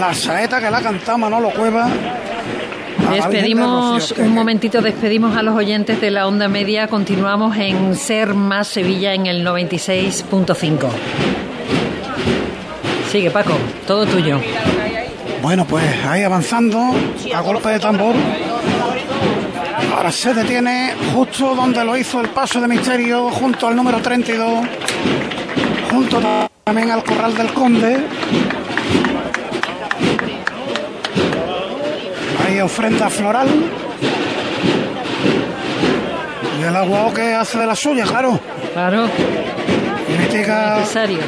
la saeta que la cantado Manolo Cueva. Despedimos un momentito, despedimos a los oyentes de la onda media. Continuamos en Ser Más Sevilla en el 96.5. Sigue, Paco, todo tuyo. Bueno, pues ahí avanzando a golpe de tambor. Ahora se detiene justo donde lo hizo el paso de misterio, junto al número 32, junto también al corral del conde. Ofrenda floral. Y el agua que hace de la suya, claro. Claro. Necesario.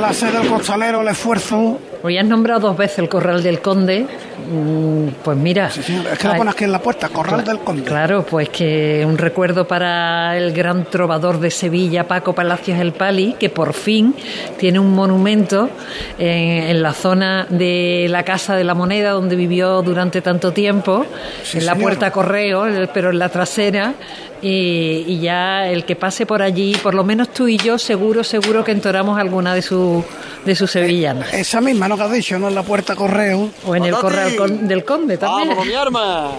La sed del costalero, el esfuerzo Hoy has nombrado dos veces el Corral del Conde. Mm, pues mira. es que lo pones aquí en la puerta, Corral del Conde. Claro, pues que un recuerdo para el gran trovador de Sevilla, Paco Palacios El Pali, que por fin tiene un monumento en, la zona de la Casa de la Moneda, donde vivió durante tanto tiempo, en la puerta Correo, pero en la trasera. Y, ya el que pase por allí, por lo menos tú y yo, seguro, seguro que entoramos alguna de sus de sus sevillanas. Esa misma, ¿no? Que has dicho, ¿no? En la puerta correo. O en el correo del conde también. ¡Vamos, mi arma!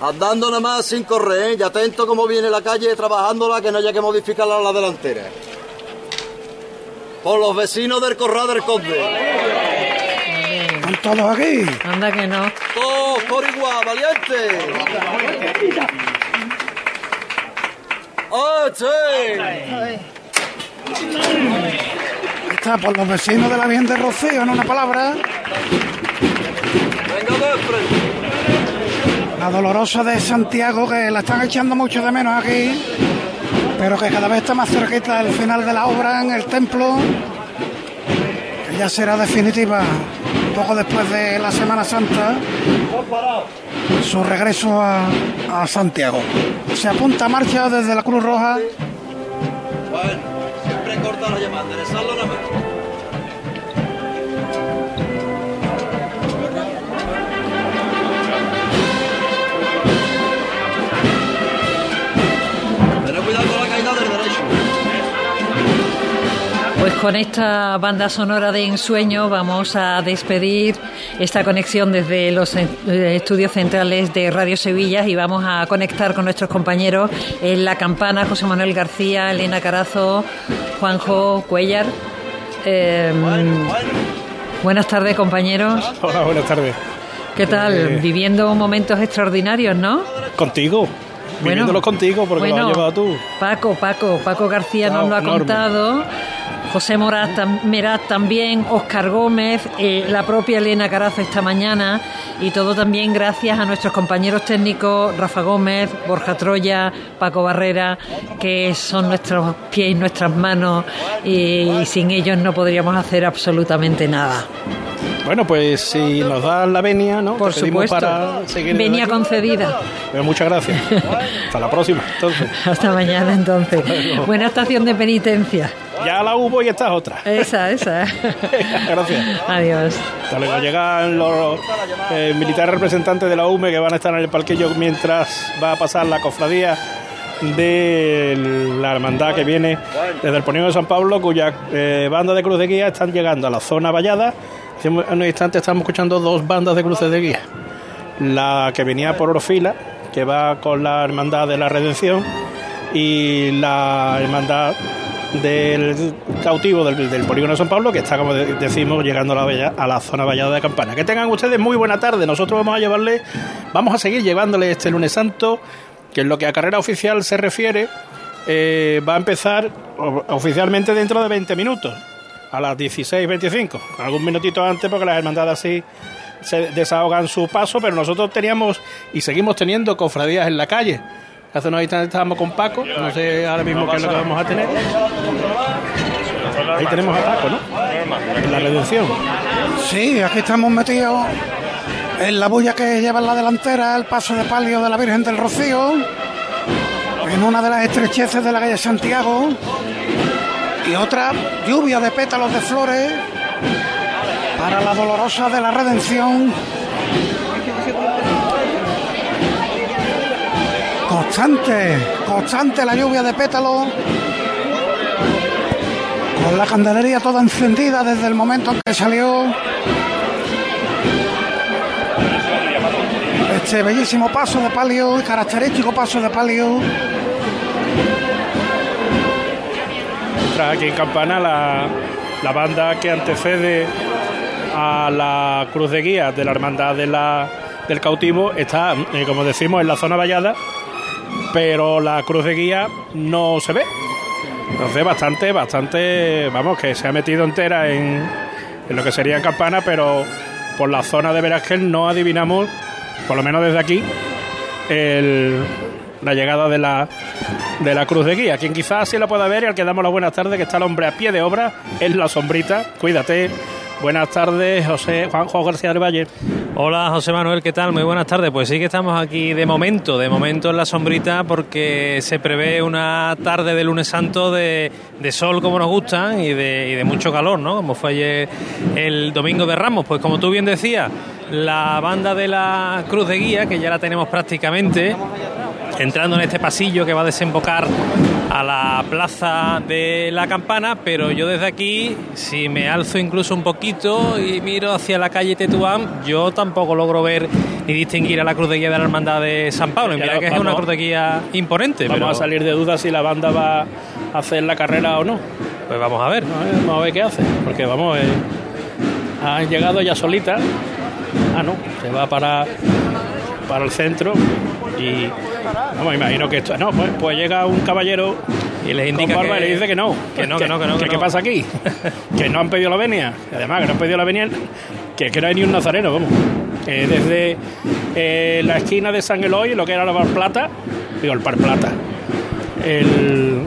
Andando nada más sin correr, ¿eh? y atento como viene la calle trabajándola que no haya que modificarla a la delantera. Por los vecinos del corral del conde. ¿Están todos aquí? Anda que no. Todos por igual, valiente. ¡Oh, sí! Está por los vecinos de la Virgen de Rocío, en una palabra. La dolorosa de Santiago, que la están echando mucho de menos aquí, pero que cada vez está más cerquita del final de la obra en el templo, que ya será definitiva poco después de la Semana Santa, su regreso a, Santiago. Se apunta a marcha desde la Cruz Roja corta la llamada, enderezarlo más. Pues con esta banda sonora de ensueño vamos a despedir esta conexión desde los eh, estudios centrales de Radio Sevilla y vamos a conectar con nuestros compañeros en La Campana, José Manuel García, Elena Carazo, Juanjo Cuellar. Em, buenas tardes, compañeros. Hola, buenas tardes. ¿Qué tal? Eh, Viviendo momentos extraordinarios, ¿no? Contigo. Viviéndolos contigo porque lo has llevado tú. Paco, Paco, Paco García nos lo ha contado. José Meraz también, Oscar Gómez, eh, la propia Elena Carazo esta mañana y todo también gracias a nuestros compañeros técnicos Rafa Gómez, Borja Troya, Paco Barrera, que son nuestros pies y nuestras manos y sin ellos no podríamos hacer absolutamente nada. Bueno, pues si nos da la venia, ¿no? Por supuesto. Para seguir venia concedida. Pues muchas gracias. Hasta la próxima, entonces. Hasta mañana, entonces. Buena estación de penitencia. Ya la hubo y esta es otra. Esa, esa. gracias. Adiós. Hasta luego. Llegan los eh, militares representantes de la UME que van a estar en el parquillo mientras va a pasar la cofradía de la hermandad que viene desde el Poniendo de San Pablo, cuya eh, banda de cruz de guía están llegando a la zona vallada en un instante estamos escuchando dos bandas de cruces de guía. La que venía por Orofila, que va con la Hermandad de la Redención, y la Hermandad del cautivo del, del, polígono de San Pablo, que está, como decimos, llegando a la, a la zona vallada de Campana. Que tengan ustedes muy buena tarde. Nosotros vamos a llevarle, vamos a seguir llevándole este lunes santo, que en lo que a carrera oficial se refiere, eh, va a empezar oficialmente dentro de 20 minutos a las 16.25, algún minutito antes porque las hermandades así se desahogan su paso, pero nosotros teníamos y seguimos teniendo cofradías en la calle. Hace unos instantes estábamos con Paco, no sé ahora mismo qué es lo que vamos a tener. Ahí tenemos a Paco, ¿no? En la redención. Sí, aquí estamos metidos en la bulla que lleva en la delantera el paso de palio de la Virgen del Rocío, en una de las estrecheces de la calle Santiago y otra lluvia de pétalos de flores para la dolorosa de la redención. Constante, constante la lluvia de pétalos. Con la candelería toda encendida desde el momento en que salió bellísimo paso de palio, característico paso de palio. Aquí en Campana la, la banda que antecede a la cruz de guía de la hermandad de la, del cautivo está, eh, como decimos, en la zona vallada, pero la cruz de guía no se ve. Entonces bastante, bastante, vamos, que se ha metido entera en, en lo que sería Campana, pero por la zona de Verásquel no adivinamos, por lo menos desde aquí, la llegada de la, de la cruz de guía. Quien quizás sí la pueda ver y al que damos la buenas tardes, que está el hombre a pie de obra, es la sombrita. Cuídate. Buenas tardes, José Juanjo García del Valle. Hola José Manuel, ¿qué tal? Muy buenas tardes. Pues sí que estamos aquí de momento, de momento en la sombrita, porque se prevé una tarde de lunes santo de, sol como nos gusta y de, y de mucho calor, ¿no? Como fue ayer el domingo de Ramos. Pues como tú bien decías, la banda de la Cruz de Guía, que ya la tenemos prácticamente, entrando en este pasillo que va a desembocar a la plaza de la campana, pero yo desde aquí, si me alzo incluso un poquito y miro hacia la calle Tetuán, yo tampoco logro ver ni distinguir a la cruz de guía de la hermandad de San Pablo. Mira que es una cruz de guía imponente. Vamos pero- a salir de dudas si la banda va a hacer la carrera o no. Pues vamos a ver. Vamos a ver qué hace, porque vamos, eh, han llegado ya solita. Ah, no, se va para, para el centro y vamos, imagino que esto. No, pues, pues llega un caballero Y les con indica barba que, y le dice que no, que no, que no, que no, que ¿Qué no. pasa aquí? que no han pedido la venia. Además, que no han pedido la venia, que, que no hay ni un nazareno, vamos. Eh, desde eh, la esquina de San Eloy, lo que era la Bar Plata, digo, el Par Plata. El,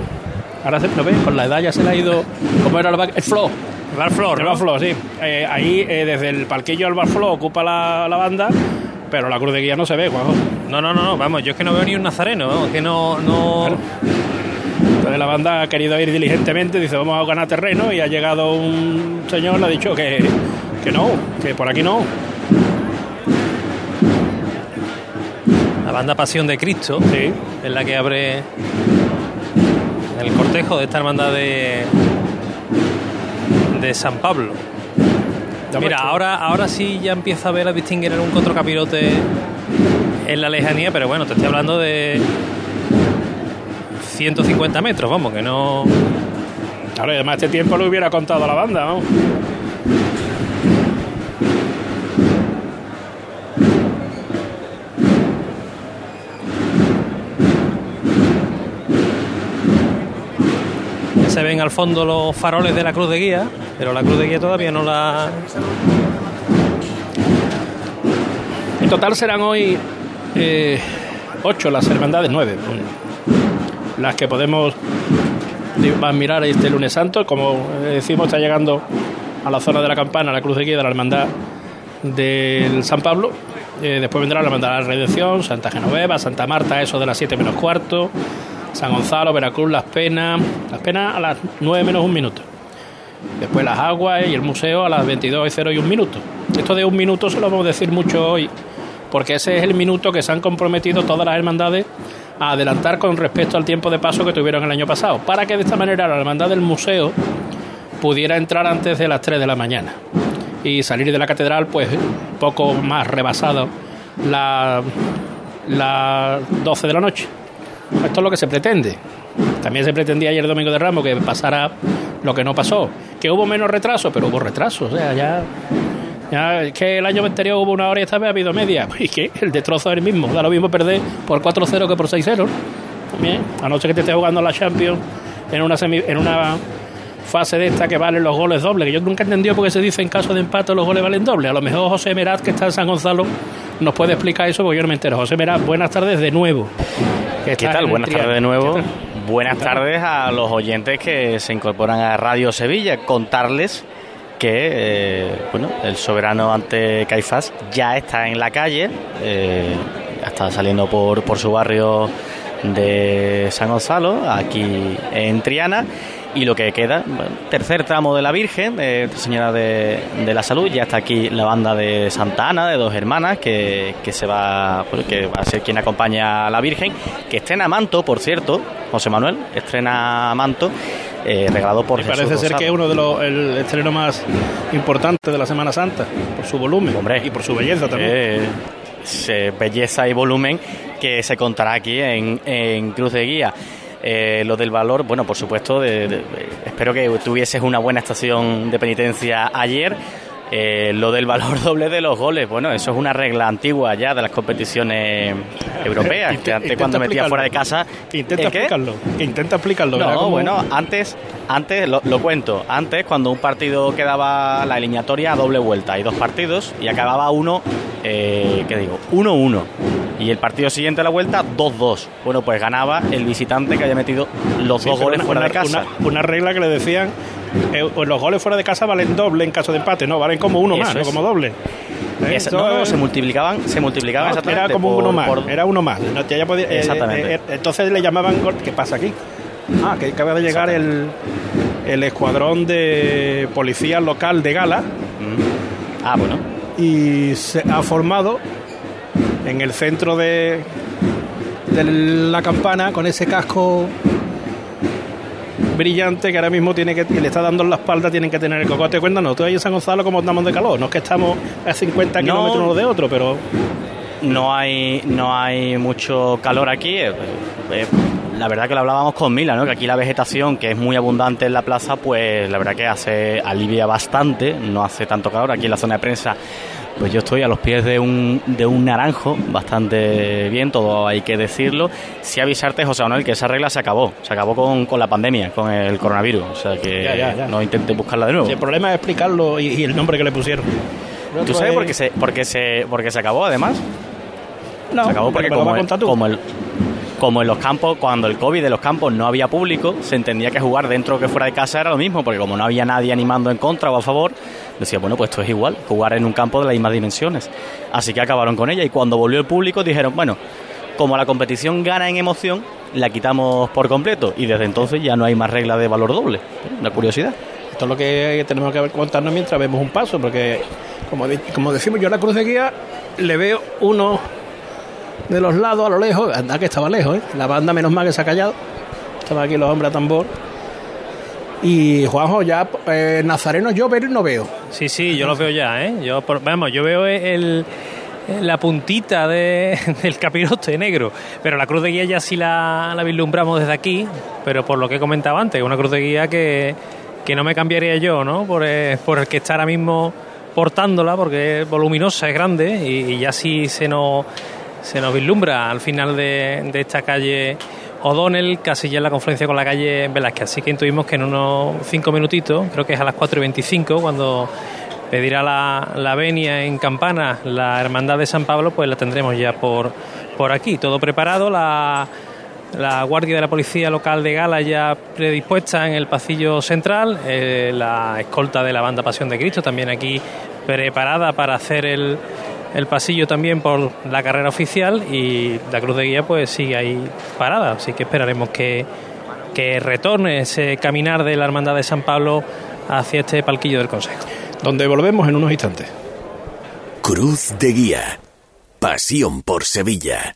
ahora se lo ves, con la edad ya se le ha ido. ¿Cómo era el, bar- el Flo? Bar Flor, El ¿no? Bar Flo, sí. Eh, ahí, eh, desde el parquillo al Bar Flo, ocupa la, la banda, pero la cruz de guía no se ve, Juanjo. No, no, no, no, vamos, yo es que no veo ni un nazareno, vamos, que no, no... Claro. Entonces la banda ha querido ir diligentemente, dice vamos a ganar terreno y ha llegado un señor, le ha dicho que, que no, que por aquí no. La banda Pasión de Cristo Sí, es la que abre el cortejo de esta hermandad de, de San Pablo. Mira, ahora, ahora sí ya empieza a ver a distinguir algún contracapirote en la lejanía, pero bueno, te estoy hablando de 150 metros, vamos, que no... Claro, y además este tiempo lo hubiera contado a la banda, ¿no? Se al fondo los faroles de la cruz de guía, pero la cruz de guía todavía no la... En total serán hoy eh, ocho las hermandades, nueve. Las que podemos mirar este lunes santo. Como decimos, está llegando a la zona de la campana, la cruz de guía de la hermandad del San Pablo. Eh, después vendrá la hermandad de la Redención, Santa Genoveva, Santa Marta, eso de las 7 menos cuarto. San Gonzalo, Veracruz, Las Penas. Las Penas a las 9 menos un minuto. Después las aguas y el museo a las 22 y 0 y un minuto. Esto de un minuto se lo vamos a decir mucho hoy, porque ese es el minuto que se han comprometido todas las hermandades a adelantar con respecto al tiempo de paso que tuvieron el año pasado, para que de esta manera la hermandad del museo pudiera entrar antes de las 3 de la mañana y salir de la catedral pues poco más rebasado las la 12 de la noche. Esto es lo que se pretende. También se pretendía ayer domingo de Ramos que pasara lo que no pasó. Que hubo menos retraso, pero hubo retraso. O sea, ya. ya es que el año anterior hubo una hora y esta vez ha habido media. Y que el destrozo es el mismo. Da lo mismo perder por 4-0 que por 6-0. También. A no ser que te estés jugando la Champions en una, semi- en una fase de esta que valen los goles dobles. Que yo nunca he entendido por qué se dice en caso de empate los goles valen doble. A lo mejor José Merat, que está en San Gonzalo, nos puede explicar eso porque yo no me entero. José Merat, buenas tardes de nuevo. ¿Qué tal? en Buenas tardes de nuevo. Buenas tardes a los oyentes que se incorporan a Radio Sevilla. Contarles que eh, bueno, el soberano ante Caifás ya está en la calle, eh, está saliendo por, por su barrio de San Gonzalo, aquí en Triana. Y lo que queda, bueno, tercer tramo de la Virgen, de Nuestra Señora de, de la Salud, ya está aquí la banda de Santa Ana, de dos hermanas, que, que se va, pues, que va a ser quien acompaña a la Virgen, que estrena manto, por cierto, José Manuel, estrena manto. eh, regalado por Y Jesús parece ser Rosado. que es uno de los el estreno más importante de la Semana Santa, por su volumen Hombre. y por su belleza también. Eh, belleza y volumen que se contará aquí en, en Cruz de Guía. Eh, lo del valor, bueno, por supuesto, de- de- espero que tuvieses una buena estación de penitencia ayer. Eh, lo del valor doble de los goles, bueno, eso es una regla antigua ya de las competiciones europeas, que antes cuando metía explicarlo. fuera de casa... Intenta explicarlo. Intenta explicarlo. No, bueno, antes, antes lo, lo cuento. Antes, cuando un partido quedaba la eliminatoria a doble vuelta, hay dos partidos y acababa uno, eh, ¿qué digo? 1-1. Y el partido siguiente a la vuelta, 2-2. Bueno, pues ganaba el visitante que haya metido los Sí, dos goles una- fuera de casa. Una, una regla que le decían, eh, los goles fuera de casa valen doble en caso de empate, no, valen como uno Eso más, no es. como doble. ¿Eh? Esa- no, no, se multiplicaban, se multiplicaban no, exactamente. era como por- uno más, por- era uno más. No, podía- eh, Exactamente. eh, entonces le llamaban, gol- ¿qué pasa aquí? Ah, que acaba de llegar el, el escuadrón de policía local de Gala Mm. Ah, bueno. y se ha formado en el centro de, de la campana con ese casco brillante que ahora mismo tiene que le está dando en la espalda tienen que tener el cocote cuéntanos tú ahí en San Gonzalo cómo andamos de calor no es que estamos a 50 No. kilómetros uno de otro pero No hay, no hay mucho calor aquí. eh, eh, la verdad que lo hablábamos con Mila, ¿no? Que aquí la vegetación, que es muy abundante en la plaza, pues la verdad que hace alivia bastante, no hace tanto calor. Aquí en la zona de prensa, pues yo estoy a los pies de un, de un naranjo, bastante bien, todo hay que decirlo. Sí avisarte, José Manuel, que esa regla se acabó, se acabó con, con la pandemia, con el coronavirus. O sea que Ya, ya, ya. no intentes buscarla de nuevo. si el problema es explicarlo y, y el nombre que le pusieron ¿Tú sabes por qué se, por qué se, por qué se acabó, además? no, Se acabó porque como el, como en los campos, cuando el COVID de los campos no había público, se entendía que jugar dentro o que fuera de casa era lo mismo, porque como no había nadie animando en contra o a favor, decía, bueno, pues esto es igual, jugar en un campo de las mismas dimensiones. Así que acabaron con ella y cuando volvió el público dijeron, bueno, como la competición gana en emoción, la quitamos por completo y desde entonces ya no hay más regla de valor doble. Una curiosidad. Esto es lo que tenemos que contarnos mientras vemos un paso, porque como, como decimos, yo a la cruz de guía le veo uno de los lados a lo lejos, anda que estaba lejos, ¿eh? la banda menos mal que se ha callado, estaban aquí los hombres a tambor. Y Juanjo, ya eh, Nazareno yo ver no veo. Sí, sí, yo lo veo ya, ¿eh? Yo, vamos, yo veo el, la puntita de- del capirote negro, pero la cruz de guía ya sí la, la vislumbramos desde aquí, pero por lo que he comentado antes, una cruz de guía que, que no me cambiaría yo, ¿no? Por, eh, por el que está ahora mismo portándola, porque es voluminosa, es grande, y, y ya sí se nos, se nos vislumbra al final de, de esta calle O'Donnell, casi ya en la confluencia con la calle Velázquez. Así que intuimos que en unos cinco minutitos, creo que es a las 4 y 25, cuando pedirá la, la venia en Campana, la Hermandad de San Pablo, pues la tendremos ya por, por aquí. Todo preparado, la, la Guardia de la Policía Local de Gala ya predispuesta en el pasillo central, eh, la escolta de la Banda Pasión de Cristo también aquí preparada para hacer el, el pasillo también por la carrera oficial y la Cruz de Guía pues sigue ahí parada, así que esperaremos que, que retorne ese caminar de la Hermandad de San Pablo hacia este palquillo del Consejo. Donde volvemos en unos instantes. Cruz de Guía. Pasión por Sevilla.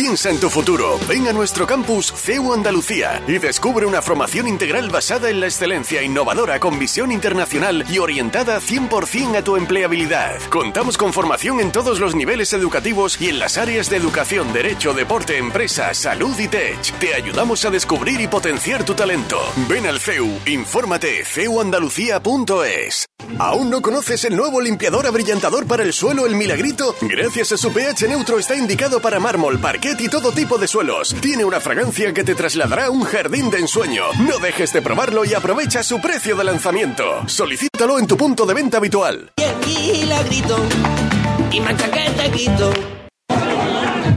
Piensa en tu futuro. Ven a nuestro campus CEU Andalucía y descubre una formación integral basada en la excelencia innovadora con visión internacional y orientada 100% a tu empleabilidad. Contamos con formación en todos los niveles educativos y en las áreas de educación, derecho, deporte, empresa, salud y tech. Te ayudamos a descubrir y potenciar tu talento. Ven al CEU, infórmate ceuandalucía.es. ¿Aún no conoces el nuevo limpiador abrillantador para el suelo El Milagrito? Gracias a su pH neutro está indicado para mármol, y todo tipo de suelos. Tiene una fragancia que te trasladará a un jardín de ensueño. No dejes de probarlo y aprovecha su precio de lanzamiento. Solicítalo en tu punto de venta habitual. Y mancha que te quito.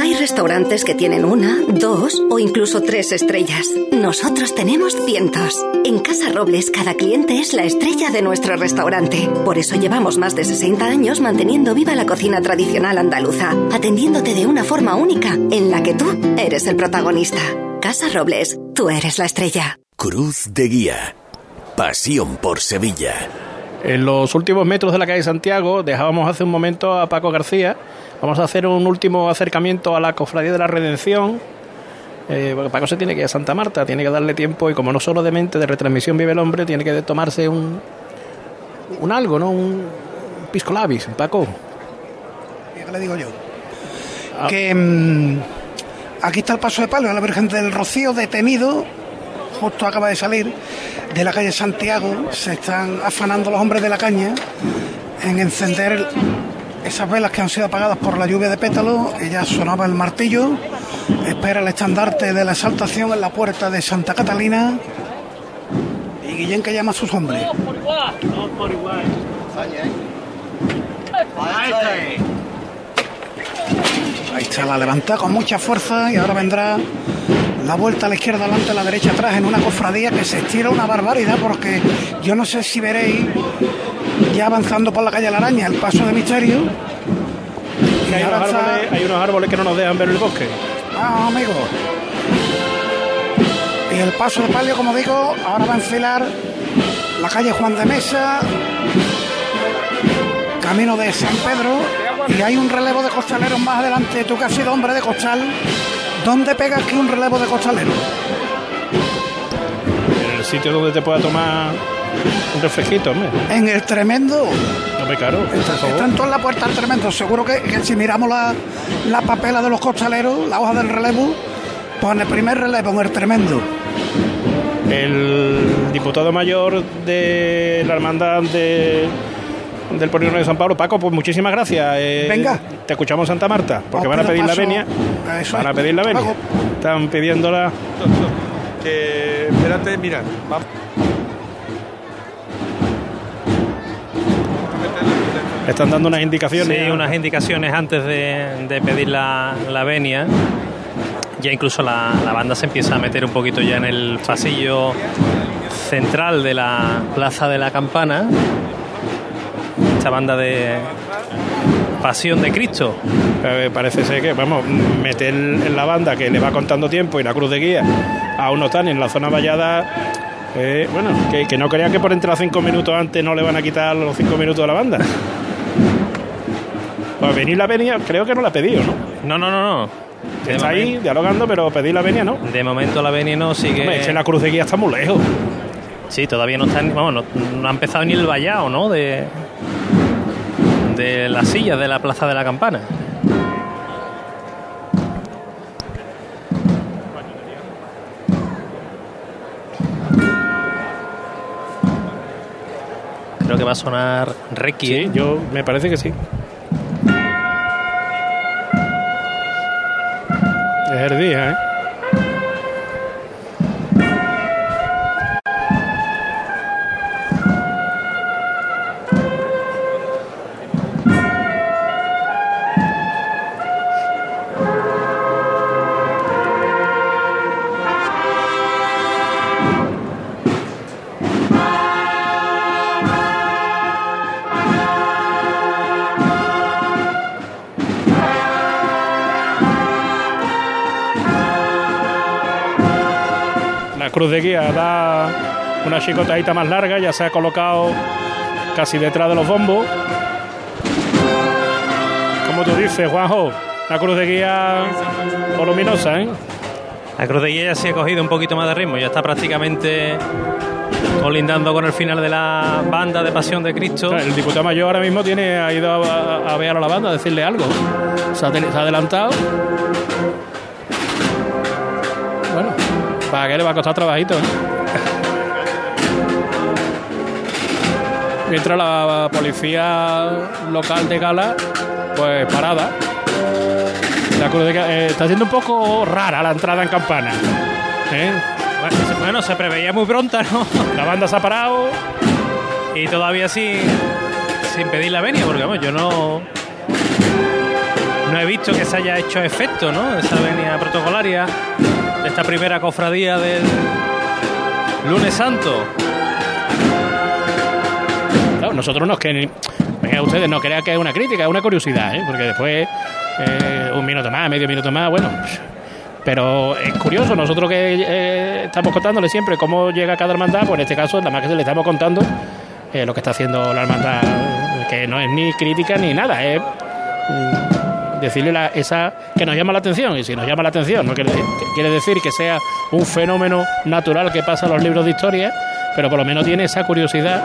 Hay restaurantes que tienen una, dos o incluso tres estrellas. Nosotros tenemos cientos. En Casa Robles cada cliente es la estrella de nuestro restaurante. Por eso llevamos más de 60 años manteniendo viva la cocina tradicional andaluza, atendiéndote de una forma única en la que tú eres el protagonista. Casa Robles, tú eres la estrella. Cruz de Guía. Pasión por Sevilla. En los últimos metros de la calle Santiago dejábamos hace un momento a Paco García. Vamos a hacer un último acercamiento a la Cofradía de la Redención. Eh, porque Paco se tiene que ir a Santa Marta, tiene que darle tiempo y como no solo de mente de retransmisión vive el hombre, tiene que tomarse un, un algo, ¿no? Un pisco labis, Paco. ¿Qué le digo yo? Que mm, aquí está el paso de palo, la Virgen del Rocío detenido, justo acaba de salir de la calle Santiago, se están afanando los hombres de la caña en encender esas velas que han sido apagadas por la lluvia de pétalos, ya sonaba el martillo, espera el estandarte de la exaltación en la puerta de Santa Catalina y Guillén que llama a sus hombres. Ahí está la levantada con mucha fuerza y ahora vendrá la vuelta a la izquierda adelante, a la derecha atrás en una cofradía que se estira una barbaridad porque yo no sé si veréis ya avanzando por la calle La Araña el paso de misterio. Hay, unos avanza- árboles, hay unos árboles que no nos dejan ver el bosque. Ah, amigo. Y el paso de palio, como digo, ahora va a enfilar la calle Juan de Mesa, camino de San Pedro, y hay un relevo de costaleros más adelante. Tú que has sido hombre de costal, ¿dónde pegas aquí un relevo de costaleros? En el sitio donde te pueda tomar un refresquito, hombre. En el tremendo. No me caro. Están todas en la puerta del tremendo. Seguro que, que si miramos la, la papela de los costaleros, la hoja del relevo, pues en el primer relevo, en el tremendo. El diputado mayor de la hermandad de, del Polígono de San Pablo, Paco, pues muchísimas gracias. Eh, Venga. Te escuchamos en Santa Marta, porque van a pedir la venia. Eso Van a pedir la venia. Paco. Están pidiéndola. Que, espérate, mira, vamos. Están dando unas indicaciones. Sí, unas indicaciones antes de, de pedir la, la venia. Ya incluso la, la banda se empieza a meter un poquito ya en el pasillo central de la Plaza de la Campana. Esta banda de Pasión de Cristo. Eh, parece ser que, vamos, meter en la banda que le va contando tiempo y la cruz de guía a uno están en la zona vallada. Eh, bueno, que, que no crean que por entrar cinco minutos antes no le van a quitar los cinco minutos a la banda. Pues venir la venia, creo que no la ha pedido, ¿no? No, no, no, no. De Está ahí dialogando, pero pedir la venia no. De momento la venia no sigue. Hombre, es que la cruz de guía está muy lejos. Sí, todavía no está, vamos, no, no ha empezado ni el vallado, ¿no? De, de las sillas de la Plaza de la Campana. Que va a sonar Requiem. Sí, yo me parece que sí. Es el día, ¿eh? Cruz de guía da una chicotadita más larga, ya se ha colocado casi detrás de los bombos. Como tú dices, Juanjo, la cruz de guía voluminosa, ¿eh? La cruz de guía ya se ha cogido un poquito más de ritmo, ya está prácticamente colindando con el final de la banda de Pasión de Cristo. El diputado mayor ahora mismo tiene, ha ido a, a ver a la banda a decirle algo. Se ha, se ha adelantado. Para que le va a costar trabajito. ¿eh? Mientras la policía local de Gala, pues parada. De eh, está siendo un poco rara la entrada en campana. ¿eh? Bueno, se preveía muy pronta, ¿no? La banda se ha parado. Y todavía sin, sin pedir la venia, porque vamos, yo no. No he visto que se haya hecho efecto, ¿no? Esa venia protocolaria de esta primera cofradía del lunes santo. Nosotros nos que venga, ustedes no crean que es una crítica, es una curiosidad, ¿eh? porque después eh, un minuto más, medio minuto más, bueno. Pero es curioso, nosotros que eh, estamos contándole siempre cómo llega cada hermandad, pues en este caso nada más que se le estamos contando lo que está haciendo la hermandad, que no es ni crítica ni nada, es mm, decirle la- esa que nos llama la atención, y si nos llama la atención no quiere, que quiere decir que sea un fenómeno natural que pasa en los libros de historia, pero por lo menos tiene esa curiosidad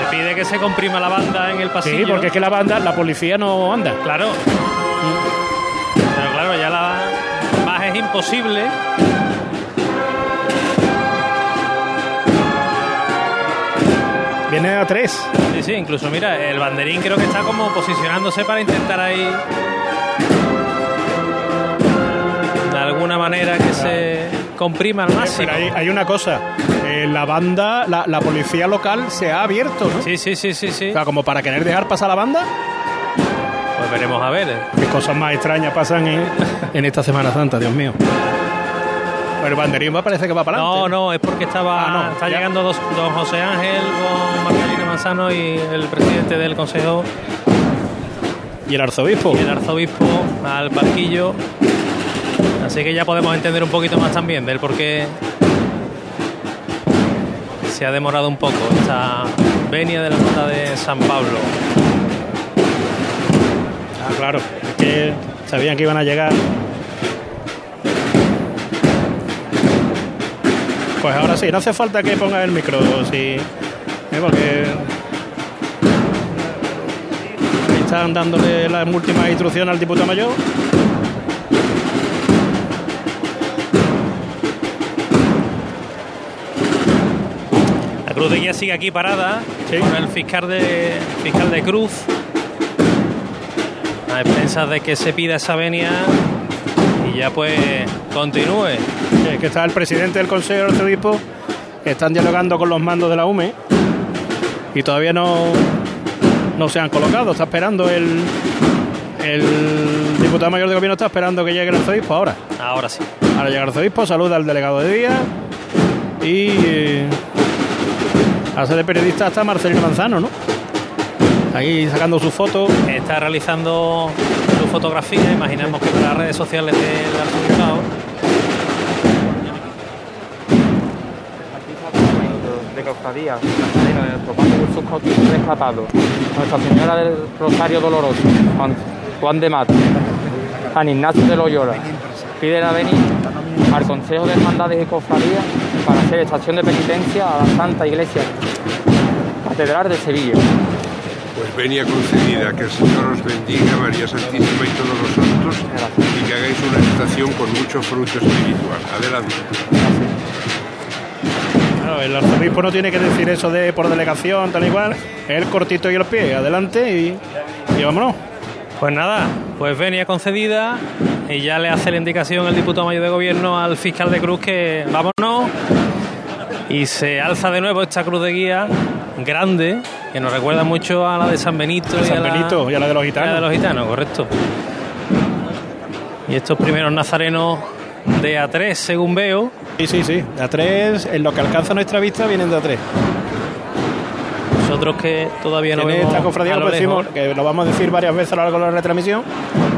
Se pide que se comprima la banda en el pasillo. Sí, porque es que la banda, la policía no anda. Claro. Pero claro, ya la más es imposible. Viene a tres. Sí, sí, incluso mira, el banderín creo que está como posicionándose para intentar ahí de alguna manera que se comprima al máximo. Pero hay, hay una cosa, eh, la banda, la, la policía local se ha abierto, ¿no? Sí, sí, sí, sí, sí. O sea, como para querer dejar pasar la banda. Pues veremos a ver. Qué cosas más extrañas pasan en, en esta Semana Santa, Dios mío. Pero el banderín va, parece que va para No, adelante. no, es porque estaba Ah, no, está ya. llegando dos, don José Ángel con Margarina Manzano y el presidente del consejo Y el arzobispo. y el arzobispo al parquillo. Así que ya podemos entender un poquito más también del por qué se ha demorado un poco esta venia de la ruta de San Pablo. Ah, claro, es que sabían que iban a llegar. Pues ahora sí, no hace falta que ponga el micro, sí. Eh, porque ahí están dándole las últimas instrucciones al diputado mayor. La Cruz de Guía sigue aquí parada con el fiscal de fiscal de Cruz. A expensas de que se pida esa venia y ya pues continúe. Eh, que está el presidente del Consejo de Arzobispo, que están dialogando con los mandos de la UME y todavía no, no se han colocado. Está esperando el, el diputado mayor de gobierno, está esperando que llegue el arzobispo ahora. Ahora sí. Ahora llega el arzobispo, saluda al delegado de día y eh, hace de periodista está Marcelino Manzano, ¿no? Ahí sacando su foto. Está realizando su fotografía, imaginamos que para las redes sociales del arzobispado. Cofradía, de nuestro Padre Jesús Cautivo rescatado, Nuestra Señora del Rosario Doloroso, Juan, Juan de Mata, San Ignacio de Loyola, piden a venir al Consejo de Hermandades y Cofradías para hacer estación de penitencia a la Santa Iglesia Catedral de Sevilla. Pues venia concedida, que el Señor os bendiga, María Santísima y todos los santos, y que hagáis una estación con mucho fruto espiritual. Adelante. Claro, el arzobispo no tiene que decir eso de por delegación, tal y cual. El cortito y el pie, adelante y, y vámonos. Pues nada, pues venia concedida y ya le hace la indicación el diputado mayor de gobierno al fiscal de Cruz que vámonos y se alza de nuevo esta cruz de guía grande que nos recuerda mucho a la de San Benito, De San y, a la, Benito y a la de los y a gitanos. la de los gitanos, correcto. Y estos primeros nazarenos de A3, según veo. Sí, sí, sí. De A3, en lo que alcanza nuestra vista, vienen de A3. Nosotros que todavía no Tiene vemos esta cofradía, a lo decimos, lejos. que lo vamos a decir varias veces a lo largo de la retransmisión,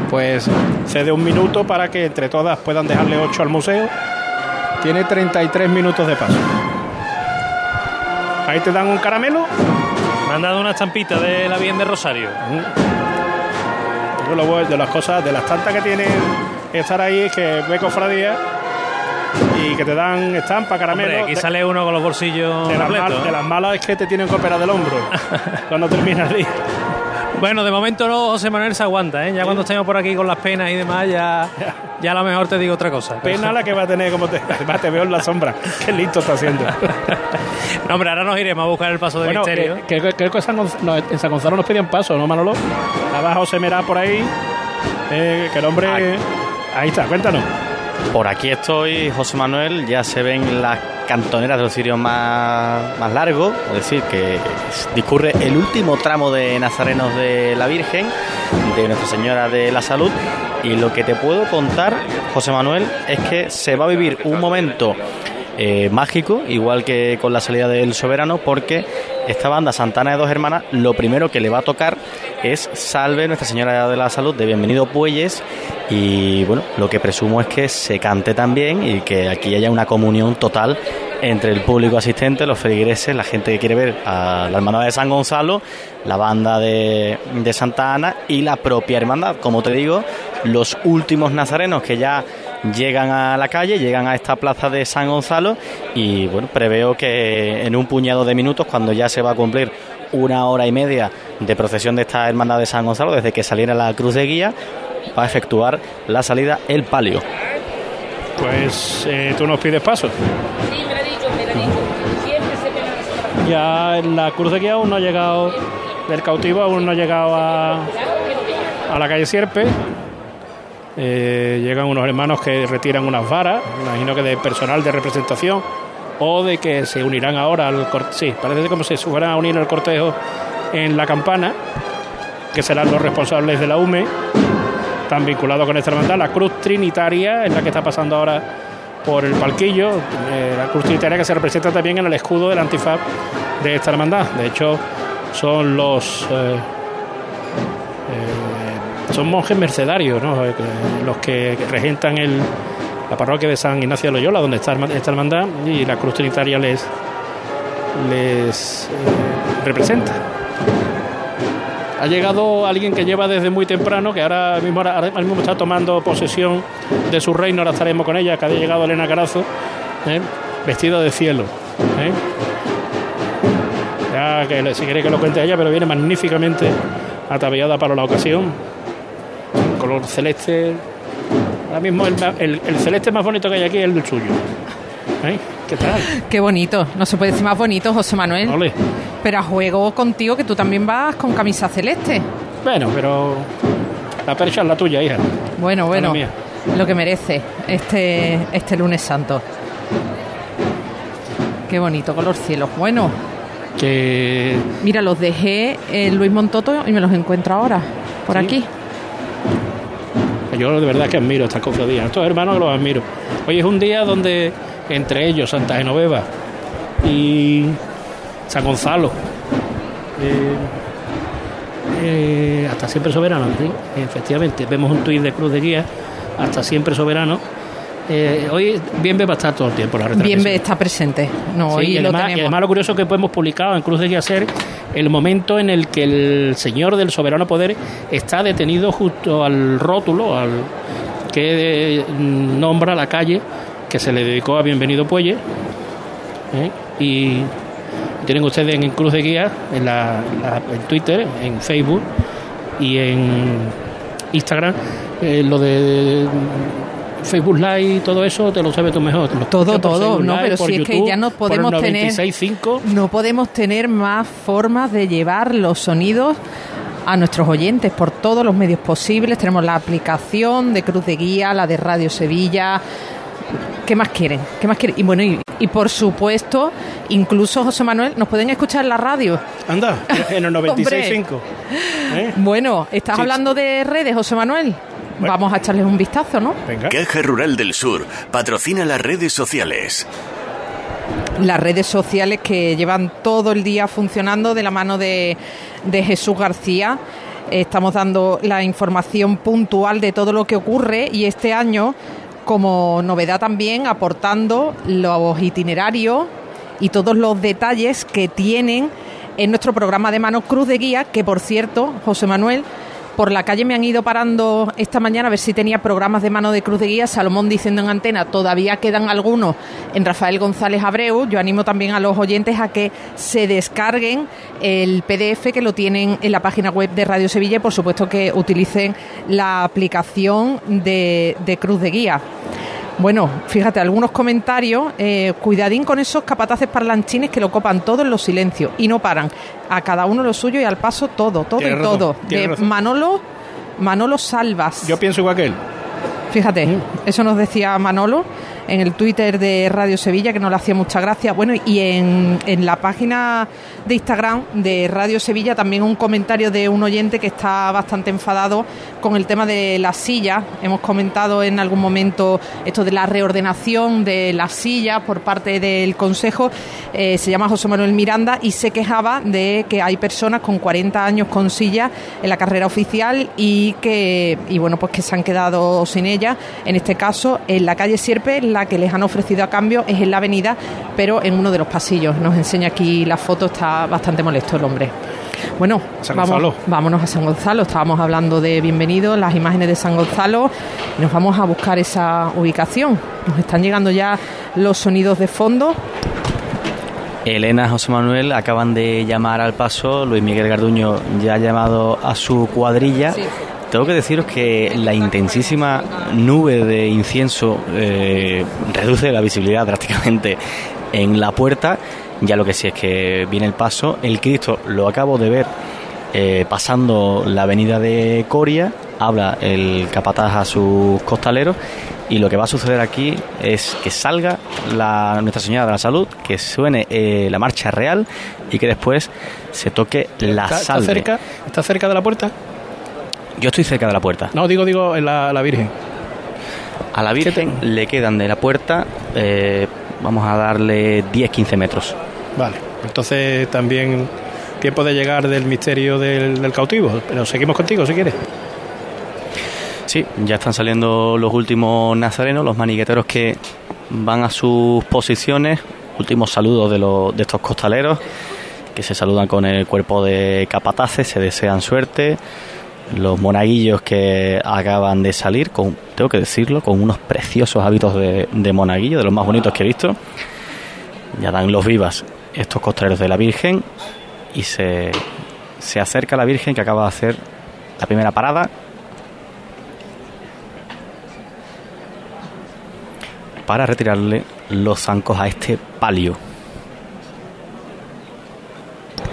pues cede un minuto para que entre todas puedan dejarle 8 al museo. Tiene 33 minutos de paso. Ahí te dan un caramelo. Me han dado una estampita de la Virgen de Rosario. Yo lo voy- de las cosas, de las tantas que tiene estar ahí, es que ve cofradía y que te dan estampa, caramelo. Hombre, aquí De- sale uno con los bolsillos de, las mal- de las malas es que te tienen que operar del hombro cuando termina el día. Bueno, de momento no, José Manuel se aguanta, ¿eh? Ya cuando estemos por aquí con las penas y demás, ya, ya a lo mejor te digo otra cosa. Pena la que va a tener, como te, además te veo en la sombra. Qué listo está haciendo. No, hombre, ahora nos iremos a buscar el paso de Bueno, misterio. que- que- creo que San Gonz- no, en San Gonzalo nos pedían paso, ¿no, Manolo? Estaba José Merá por ahí. eh, que el hombre. Ahí está, cuéntanos. Por aquí estoy, José Manuel, ya se ven las cantoneras de los cirios más, más largos, es decir, que discurre el último tramo de Nazarenos de la Virgen, de Nuestra Señora de la Salud, y lo que te puedo contar, José Manuel, es que se va a vivir un momento eh, mágico, igual que con la salida del Soberano, porque esta banda Santana de Dos Hermanas, lo primero que le va a tocar es Salve Nuestra Señora de la Salud de Bienvenido Puelles y bueno, lo que presumo es que se cante también y que aquí haya una comunión total entre el público asistente, los feligreses, la gente que quiere ver a la Hermandad de San Gonzalo, la banda de, de Santa Ana y la propia hermandad. Como te digo, los últimos nazarenos que ya llegan a la calle, llegan a esta plaza de San Gonzalo y bueno, preveo que en un puñado de minutos, cuando ya se va a cumplir una hora y media de procesión de esta hermandad de San Gonzalo, desde que saliera la cruz de guía, va a efectuar la salida el palio. Pues eh, tú nos pides paso. Ya en la cruz de guía aún no ha llegado del cautivo, aún no ha llegado a, a la calle Sierpe. Eh, llegan unos hermanos que retiran unas varas, imagino que de personal de representación, o de que se unirán ahora al cortejo. Sí, parece como si se fueran a unir al cortejo en la campana, que serán los responsables de la UME, están vinculados con esta hermandad. La cruz trinitaria es la que está pasando ahora por el palquillo, eh, la cruz trinitaria que se representa también en el escudo del antifaz de esta hermandad. De hecho, son los. eh, son monjes mercedarios, ¿no? Eh, los que regentan el, la parroquia de San Ignacio de Loyola, donde está esta hermandad, y la cruz trinitaria les, les eh, representa. Ha llegado alguien que lleva desde muy temprano, que ahora mismo, ahora mismo está tomando posesión de su reino, ahora estaremos con ella, que ha llegado Elena Carazo, ¿eh? vestida de cielo. ¿eh? Ya que si queréis que lo cuente ella, pero viene magníficamente ataviada para la ocasión. Color celeste. Ahora mismo el, el- el celeste más bonito que hay aquí es el del suyo. ¿Eh? ¿Qué tal? Qué bonito. No se puede decir más bonito, José Manuel. Ole. Pero a juego contigo que tú también vas con camisa celeste. Bueno, pero la percha es la tuya, hija. Bueno, No bueno. mía. Lo que merece este, este lunes santo. Qué bonito, color cielo. Bueno, Que mira, los dejé en Luis Montoto y me los encuentro ahora, por Sí. aquí. Yo de verdad que admiro estas cofradías, estos hermanos que los admiro. Hoy es un día donde entre ellos Santa Genoveva y San Gonzalo, eh, eh, hasta siempre soberano, ¿sí? efectivamente, vemos un tuit de Cruz de Guía, hasta siempre soberano. Eh, hoy Bienve va a estar todo el tiempo la retransmisión. está presente. No, Sí, hoy y, lo además, y tenemos. además lo curioso que hemos publicado en Cruz de Guía ser el momento en el que el señor del soberano poder está detenido justo al rótulo al que eh, nombra la calle que se le dedicó a Bienvenido Puelle ¿eh? y tienen ustedes en Cruz de Guía en, la- la- en Twitter en Facebook y en Instagram eh, lo de Facebook Live y todo eso te lo sabes tú mejor. Lo Todo, todo, no, Live, pero por si es que ya no podemos tener 96.5. no podemos tener más formas de llevar los sonidos a nuestros oyentes por todos los medios posibles. Tenemos la aplicación de Cruz de Guía, la de Radio Sevilla. ¿Qué más quieren? ¿Qué más quieren? Y bueno, y, y por supuesto, incluso José Manuel, nos pueden escuchar en la radio. Anda, en el 96.5. ¿Eh? Bueno, ¿estás Sí. hablando de redes, José Manuel? Vamos a echarles un vistazo, ¿no? Caja Rural del Sur patrocina las redes sociales. las redes sociales que llevan todo el día funcionando de la mano de, de Jesús García. Estamos dando la información puntual de todo lo que ocurre y este año, como novedad también, aportando los itinerarios y todos los detalles que tienen en nuestro programa de Manos Cruz de Guía, que por cierto, José Manuel, por la calle me han ido parando esta mañana a ver si tenía programas de mano de cruz de guía. Salomón diciendo en antena, todavía quedan algunos en Rafael González Abreu. Yo animo también a los oyentes a que se descarguen el PDF que lo tienen en la página web de Radio Sevilla y por supuesto que utilicen la aplicación de, de Cruz de Guía. Bueno, fíjate, algunos comentarios. eh, cuidadín con esos capataces parlanchines que lo copan todo en los silencios y no paran. A cada uno lo suyo y al paso todo, todo y razón, todo. De razón. Manolo, Manolo Salvas. Yo pienso igual que él. Fíjate, eso nos decía Manolo en el Twitter de Radio Sevilla, que nos le hacía mucha gracia. Bueno, y en, en la página de Instagram de Radio Sevilla también un comentario de un oyente que está bastante enfadado con el tema de las sillas. Hemos comentado en algún momento esto de la reordenación de las sillas por parte del Consejo. Eh, se llama José Manuel Miranda y se quejaba de que hay personas con 40 años con silla en la carrera oficial y que y bueno pues que se han quedado sin ella. En este caso, en la calle Sierpe, la que les han ofrecido a cambio es en la avenida, pero en uno de los pasillos. Nos enseña aquí la foto, está bastante molesto el hombre. Bueno, San vamos, vámonos a San Gonzalo. Estábamos hablando de bienvenidos, las imágenes de San Gonzalo. Y nos vamos a buscar esa ubicación. Nos están llegando ya los sonidos de fondo. Elena, José Manuel acaban de llamar al paso, Luis Miguel Garduño ya ha llamado a su cuadrilla. Tengo que deciros que la intensísima nube de incienso eh, reduce la visibilidad drásticamente en la puerta. Ya lo que sí es que viene el paso. El Cristo lo acabo de ver eh, pasando la avenida de Coria. Habla el capataz a sus costaleros. Y lo que va a suceder aquí es que salga la Nuestra Señora de la Salud, que suene eh, la marcha real y que después se toque la ¿Está, está salve. cerca? ¿Está cerca de la puerta? Yo estoy cerca de la puerta. No, digo, digo, en la, la Virgen. A la Virgen le quedan de la puerta, eh, vamos a darle 10-15 metros. Vale, entonces también tiempo de llegar del misterio del, del cautivo. Pero seguimos contigo si quieres. Sí, ya están saliendo los últimos nazarenos, los manigueteros que van a sus posiciones. Últimos saludos de, los, de estos costaleros que se saludan con el cuerpo de capataces, se desean suerte. Los monaguillos que acaban de salir, con, tengo que decirlo, con unos preciosos hábitos de, monaguillo, de los más bonitos que he visto. Ya dan los vivas estos costaleros de la Virgen y se, se acerca la Virgen que acaba de hacer la primera parada para retirarle los zancos a este palio.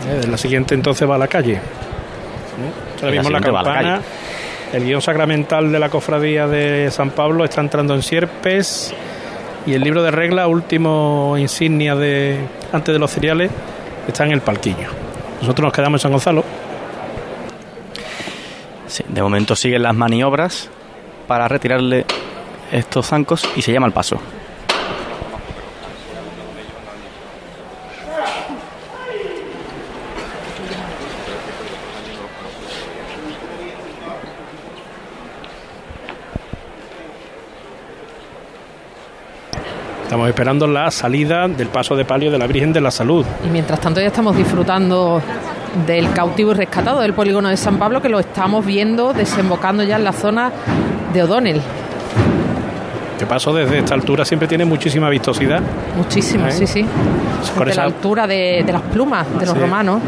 Eh, la siguiente entonces va a la calle. Ahora mismo la campana, el guion sacramental de la cofradía de San Pablo está entrando en Sierpes y el libro de regla, último insignia de antes de los cereales, está en el palquillo. Nosotros nos quedamos en San Gonzalo. Sí, de momento siguen las maniobras para retirarle estos zancos y se llama el paso. Estamos esperando la salida del paso de palio de la Virgen de la Salud. Y mientras tanto ya estamos disfrutando del cautivo y rescatado del polígono de San Pablo, que lo estamos viendo desembocando ya en la zona de O'Donnell. Que paso desde esta altura siempre tiene muchísima vistosidad. Muchísimo, ¿Eh? sí, sí. Con De esa- la altura de, de las plumas de los Sí. romanos.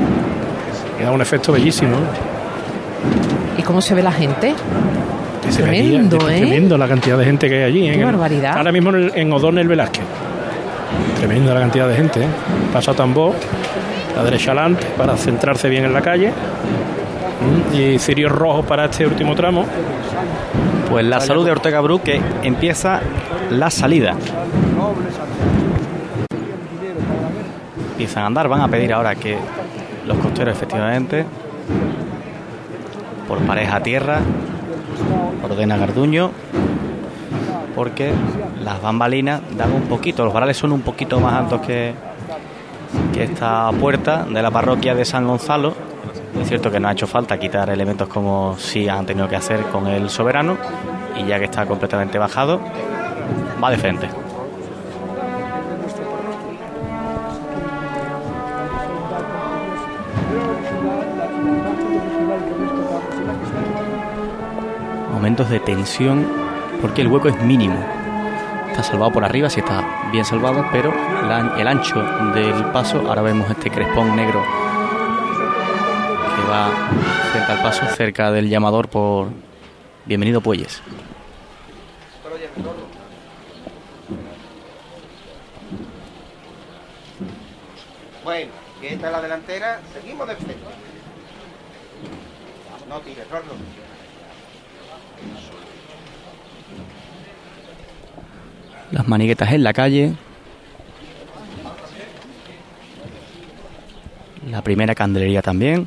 Y da un efecto bellísimo. ¿Y cómo se ve la gente? Tremendo, ¿eh? Tremendo la cantidad de gente que hay allí. Qué en barbaridad. ahora mismo en, el- en O'Donnell Velázquez. Tremenda la cantidad de gente. ¿eh? Paso a tambor, la derecha adelante para centrarse bien en la calle. Y cirios rojos para este último tramo. Pues la salud de Ortega Bru que empieza la salida. Empiezan a andar, van a pedir ahora que los costeros efectivamente, por pareja a tierra, ordena Garduño, porque las bambalinas dan un poquito, los varales son un poquito más altos que, que esta puerta de la parroquia de San Gonzalo. Es cierto que no ha hecho falta quitar elementos como sí han tenido que hacer con el soberano y ya que está completamente bajado, va de frente. Momentos de tensión porque el hueco es mínimo. Está salvado por arriba, sí está bien salvado, pero el ancho del paso, ahora vemos este crespón negro que va frente al paso, cerca del llamador por Bienvenido Puelles. Bueno, que esta es la delantera, seguimos de frente. No tires, Rorro. Las maniguetas en la calle. La primera candelería también.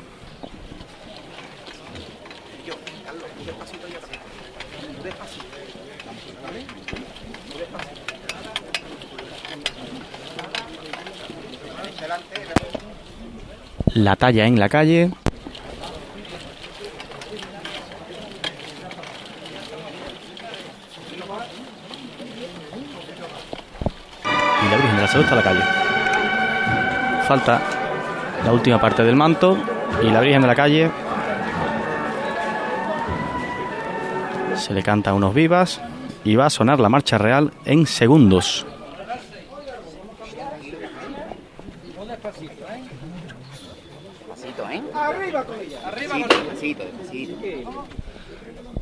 La talla en la calle. Virgen de la calle. Falta la última parte del manto y la Virgen de la calle. Se le canta unos vivas y va a sonar la marcha real en segundos. Despacito, ¿eh?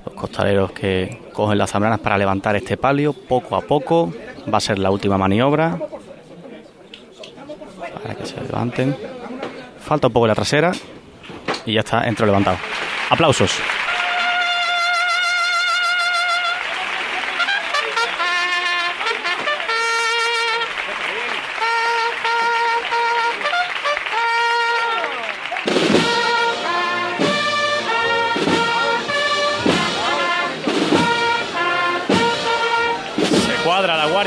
Los costaleros que cogen las zambranas para levantar este palio poco a poco. Va a ser la última maniobra. Para que se levanten. Falta un poco la trasera. Y ya está, entro levantado. Aplausos.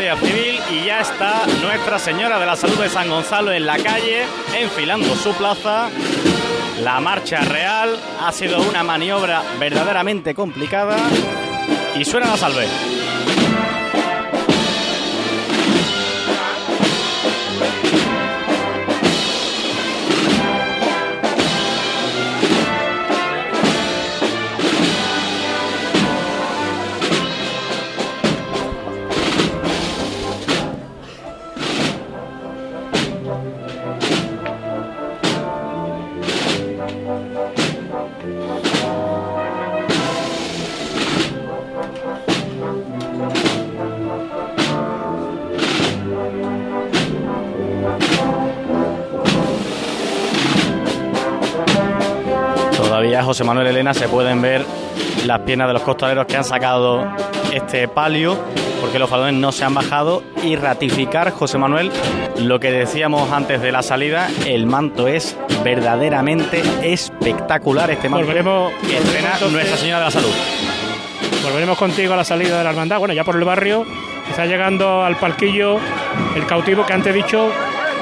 Civil y ya está Nuestra Señora de la Salud de San Gonzalo en la calle, enfilando su plaza. La marcha real ha sido una maniobra verdaderamente complicada y suena la salve. José Manuel Elena se pueden ver las piernas de los costaleros que han sacado este palio porque los falones no se han bajado y ratificar José Manuel lo que decíamos antes de la salida el manto es verdaderamente espectacular este manto Volveremos- que estrena Nuestra Señora de la Salud Volveremos contigo a la salida de la hermandad. Bueno, ya por el barrio está llegando al palquillo el cautivo que antes he dicho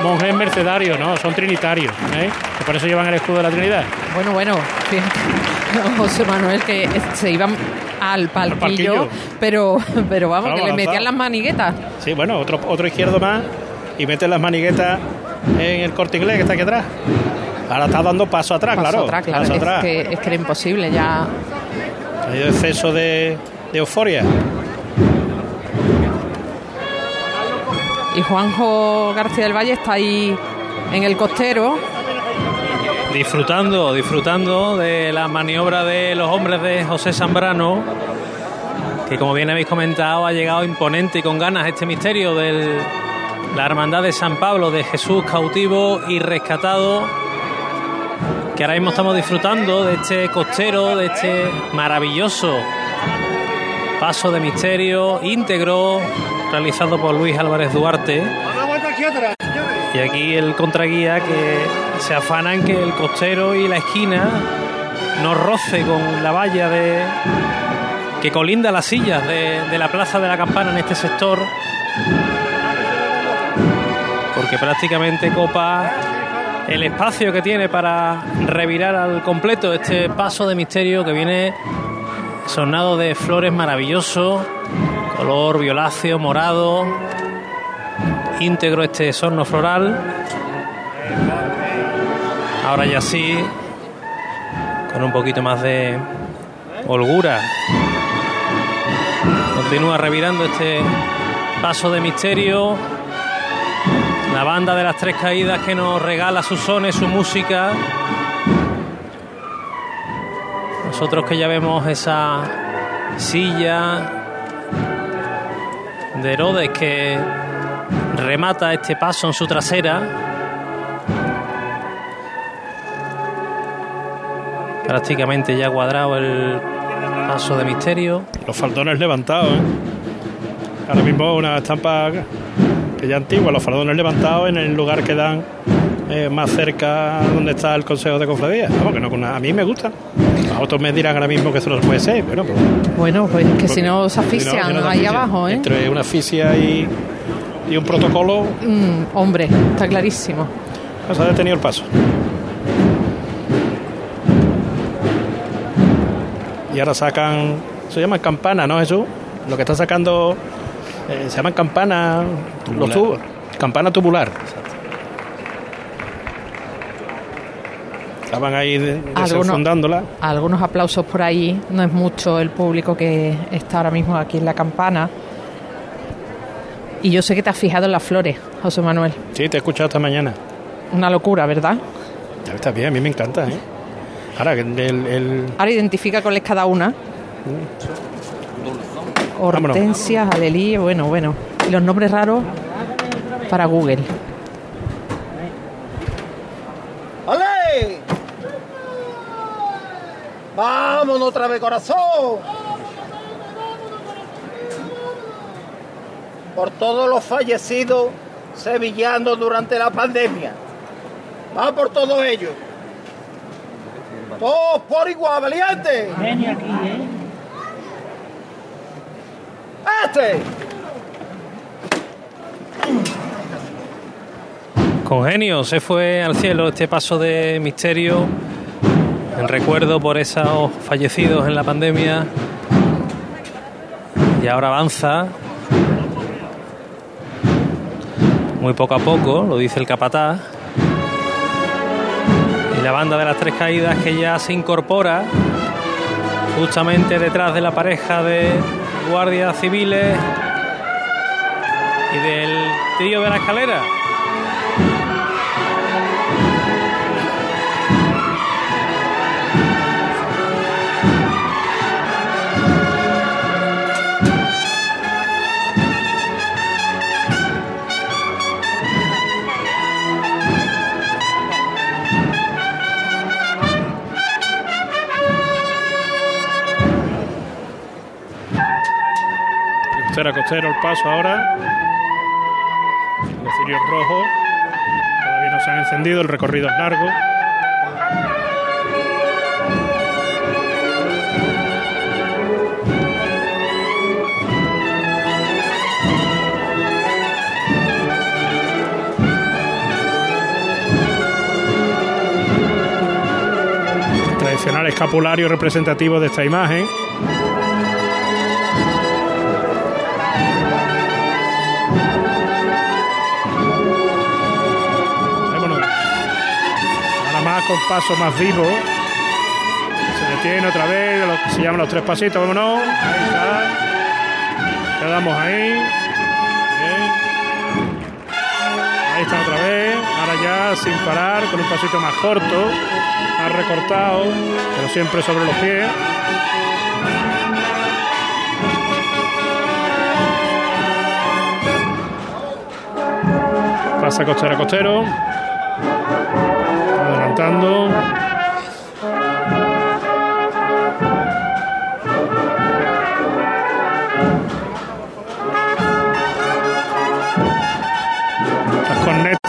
monjes mercedarios, ¿no? Son trinitarios, ¿eh? Que por eso llevan el escudo de la Trinidad. Bueno, bueno, José Manuel, que se iban al palquillo, pero, pero vamos, Vamos, que le metían las maniguetas. Sí, bueno, otro, otro izquierdo más y meten las maniguetas en el corte inglés que está aquí atrás. Ahora está dando paso atrás, Paso claro. atrás, claro, paso es, atrás. Que, es que era imposible ya. Ha habido exceso de, de euforia. Y Juanjo García del Valle está ahí en el costero. Disfrutando, disfrutando de la maniobra de los hombres de José Zambrano, que como bien habéis comentado ha llegado imponente y con ganas este misterio de la Hermandad de San Pablo, de Jesús cautivo y rescatado, que ahora mismo estamos disfrutando de este costero, de este maravilloso paso de misterio íntegro realizado por Luis Álvarez Duarte. Y aquí el contraguía que se afana en que el costero y la esquina no roce con la valla de que colinda las sillas de, de la Plaza de la Campana en este sector. Porque prácticamente copa el espacio que tiene para revirar al completo este paso de misterio que viene sonado de flores maravilloso, color violáceo, morado, íntegro este sorno floral. Ahora ya sí, con un poquito más de holgura. Continúa revirando este paso de misterio. La banda de las tres caídas que nos regala sus sones, su música. Nosotros que ya vemos esa silla de Herodes que remata este paso en su trasera. Prácticamente ya cuadrado el paso de misterio. Los faldones levantados, ¿eh? Ahora mismo una estampa que ya antigua, los faldones levantados en el lugar que dan eh, más cerca donde está el Consejo de Cofradía. Vamos, que no, a mí me gusta. A otros me dirán ahora mismo que eso no puede ser. Bueno, pues, Bueno, pues que si no se asfixian si no, si no se ahí asfixian. abajo, ¿eh? Entre una asfixia y, y un protocolo, Mm, hombre, está clarísimo. pues ha detenido el paso. Y ahora sacan, se llaman campana, ¿no, Jesús? Lo que está sacando, eh, se llaman campana, los tubos, campana tubular. Estaban ahí Algunos- desenfundándola. Algunos aplausos por ahí, no es mucho el público que está ahora mismo aquí en la campana. Y yo sé que te has fijado en las flores, José Manuel. Sí, te he escuchado esta mañana. Una locura, ¿verdad? Ya está bien, a mí me encanta, ¿eh? Ahora, el, el- Ahora identifica cuál es cada una. Hortensia, Alelí, bueno, bueno. Y los nombres raros para Google. ¡Vámonos otra vez, corazón! Por todos los fallecidos sevillanos durante la pandemia. Va por todos ellos. Todos por igual, valiente. Ven aquí, ¿eh? ¡Este! Con genio se fue al cielo este paso de misterio en recuerdo por esos fallecidos en la pandemia y ahora avanza muy poco a poco, lo dice el capataz. Y la banda de las tres caídas que ya se incorpora justamente detrás de la pareja de guardias civiles y del trío de la escalera. Costera, costero, el paso ahora. Los cirios rojos. Todavía no se han encendido, el recorrido es largo. Tradicional escapulario representativo de esta imagen. compaso más vivo. Se detiene otra vez, lo se llaman los tres pasitos, vámonos. Ahí está. Quedamos ahí. Ahí está otra vez. Ahora ya sin parar, con un pasito más corto, más recortado, pero siempre sobre los pies. Pasa costero a costero.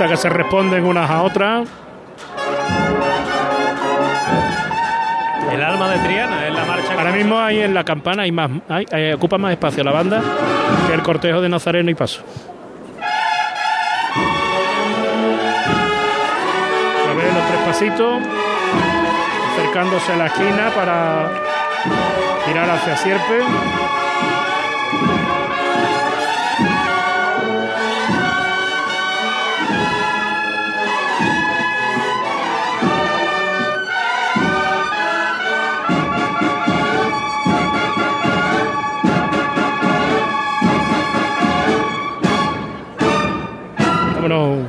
Que se responden unas a otras. El alma de Triana es la marcha. Ahora mismo hay en la campana hay más, hay- hay- ocupa más espacio la banda que el cortejo de Nazareno y Paso. A ver los tres pasitos, acercándose a la esquina para girar hacia Sierpe. Vámonos.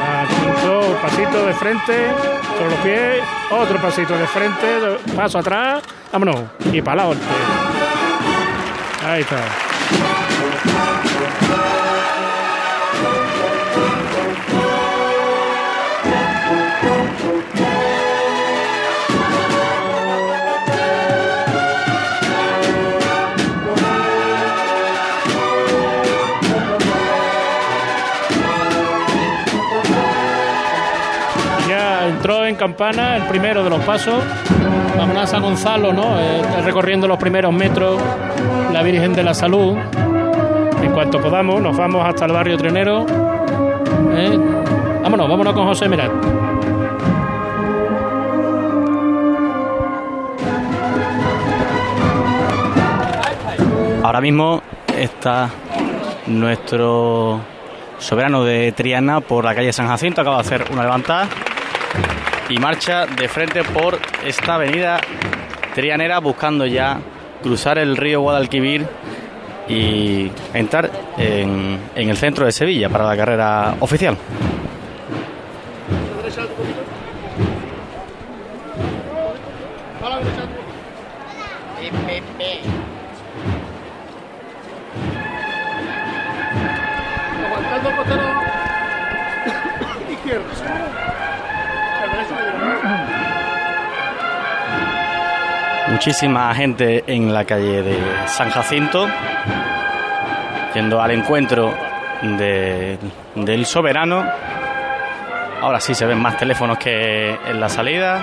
Ah, pasito de frente, sobre los pies, otro pasito de frente, paso atrás, vámonos, y para adelante. Ahí está. El primero de los pasos. Vámonos a San Gonzalo, ¿no? Eh, recorriendo los primeros metros la Virgen de la Salud. En cuanto podamos, nos vamos hasta el barrio trenero. Eh, Vámonos, vámonos con José Merat. Ahora mismo está nuestro soberano de Triana por la calle San Jacinto, acaba de hacer una levantada y marcha de frente por esta avenida trianera buscando ya cruzar el río Guadalquivir y entrar en, en el centro de Sevilla para la carrera oficial. Muchísima gente en la calle de San Jacinto, yendo al encuentro de- del soberano. Ahora sí se ven más teléfonos que en la salida.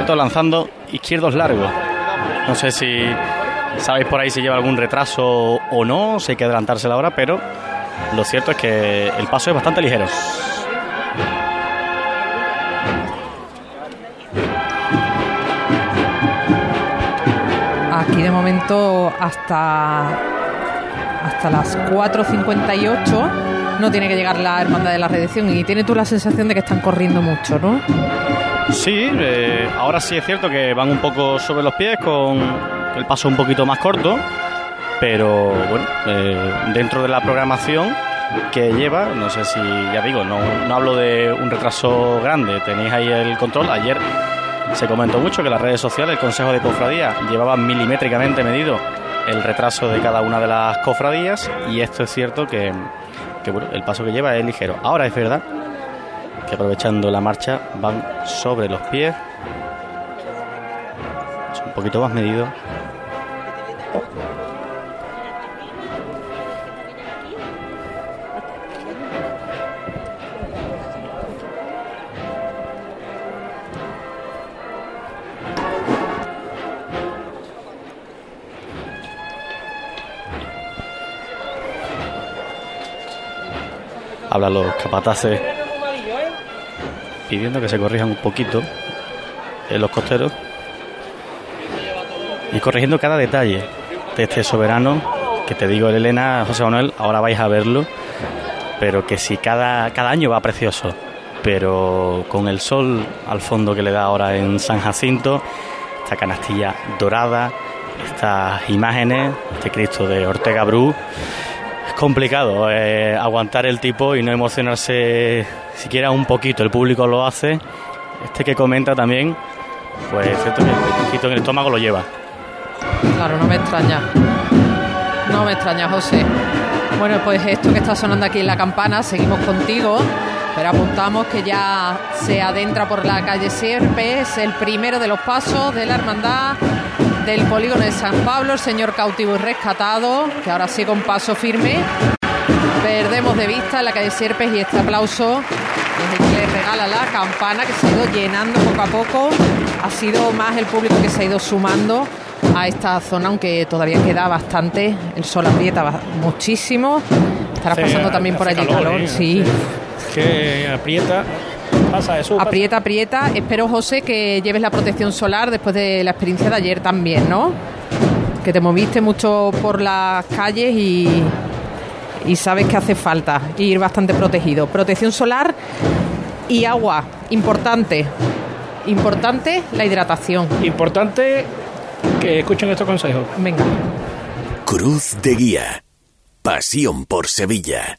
Esto lanzando izquierdos largos. No sé si sabéis por ahí si lleva algún retraso o no, si hay que adelantarse la hora, pero lo cierto es que el paso es bastante ligero. Aquí de momento hasta, hasta las 4.58 no tiene que llegar la hermandad de la redención y tiene tú la sensación de que están corriendo mucho, ¿no? Sí, eh, ahora sí es cierto que van un poco sobre los pies con el paso un poquito más corto, pero bueno, eh, dentro de la programación que lleva, no sé si, ya digo, no, no hablo de un retraso grande, tenéis ahí el control. Ayer se comentó mucho que las redes sociales, el Consejo de Cofradía, llevaba milimétricamente medido el retraso de cada una de las cofradías y esto es cierto que, que bueno, el paso que lleva es ligero. Ahora es verdad que aprovechando la marcha van sobre los pies. Es un poquito más medido. Hablan los capataces pidiendo que se corrijan un poquito en los costeros y corrigiendo cada detalle de este soberano que te digo Elena, José Manuel, ahora vais a verlo, pero que si cada, cada año va precioso, pero con el sol al fondo que le da ahora en San Jacinto, esta canastilla dorada, estas imágenes, este Cristo de Ortega Bru, complicado eh, aguantar el tipo y no emocionarse siquiera un poquito. El público lo hace. Este que comenta también, pues es cierto que el en el estómago lo lleva. Claro, no me extraña. No me extraña, José. Bueno, pues esto que está sonando aquí en la campana, seguimos contigo, pero apuntamos que ya se adentra por la calle Sierpes, el primero de los pasos de la hermandad del polígono de San Pablo, el señor cautivo y rescatado, que ahora sí con paso firme. Perdemos de vista la calle Sierpes y este aplauso es el que le regala la campana que se ha ido llenando poco a poco. Ha sido más el público que se ha ido sumando a esta zona, aunque todavía queda bastante. El sol aprieta muchísimo. Estará Hace- pasando también por allí calor, calor, ¿eh? sí. Que aprieta. Pasa eso. pasa. Aprieta, aprieta. Espero, José, que lleves la protección solar después de la experiencia de ayer también, ¿no? Que te moviste mucho por las calles y, y sabes que hace falta ir bastante protegido. Protección solar y agua, importante. Importante la hidratación. Importante que escuchen estos consejos. Venga. Cruz de Guía. Pasión por Sevilla.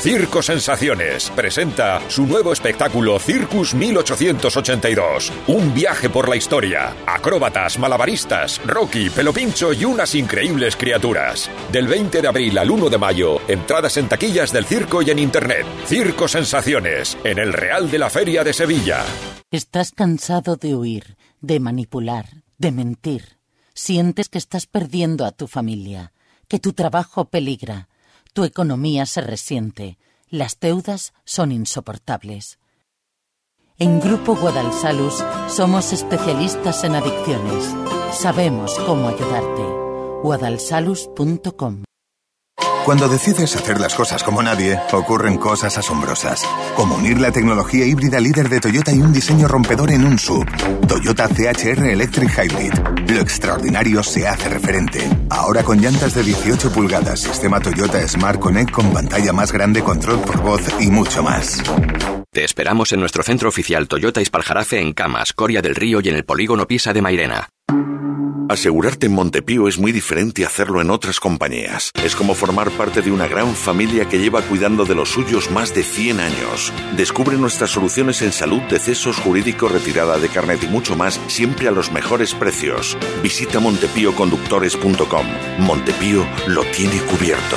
Circo Sensaciones presenta su nuevo espectáculo Circus 1882. Un viaje por la historia. Acróbatas, malabaristas, Rocky, Pelopincho y unas increíbles criaturas. Del 20 de abril al 1 de mayo, entradas en taquillas del circo y en internet. Circo Sensaciones, en el Real de la Feria de Sevilla. Estás cansado de huir, de manipular, de mentir. Sientes que estás perdiendo a tu familia, que tu trabajo peligra, tu economía se resiente, las deudas son insoportables. En Grupo Guadalsalus somos especialistas en adicciones. Sabemos cómo ayudarte. guadalsalus.com Cuando decides hacer las cosas como nadie, ocurren cosas asombrosas. Como unir la tecnología híbrida líder de Toyota y un diseño rompedor en un sub. Toyota CHR Electric Hybrid. Lo extraordinario se hace referente. Ahora con llantas de 18 pulgadas, sistema Toyota Smart Connect con pantalla más grande, control por voz y mucho más. Te esperamos en nuestro centro oficial Toyota Ispaljarafe en Camas, Coria del Río y en el polígono Pisa de Mairena. Asegurarte en Montepío es muy diferente a hacerlo en otras compañías. Es como formar parte de una gran familia que lleva cuidando de los suyos más de 100 años. Descubre nuestras soluciones en salud, decesos, jurídico, retirada de carnet y mucho más, siempre a los mejores precios. Visita montepíoconductores.com. Montepío lo tiene cubierto.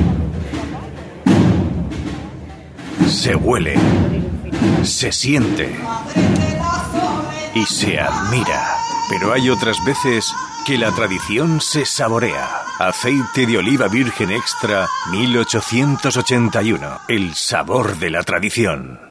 Se huele. Se siente. Y se admira. Pero hay otras veces que la tradición se saborea. Aceite de oliva virgen extra 1881. El sabor de la tradición.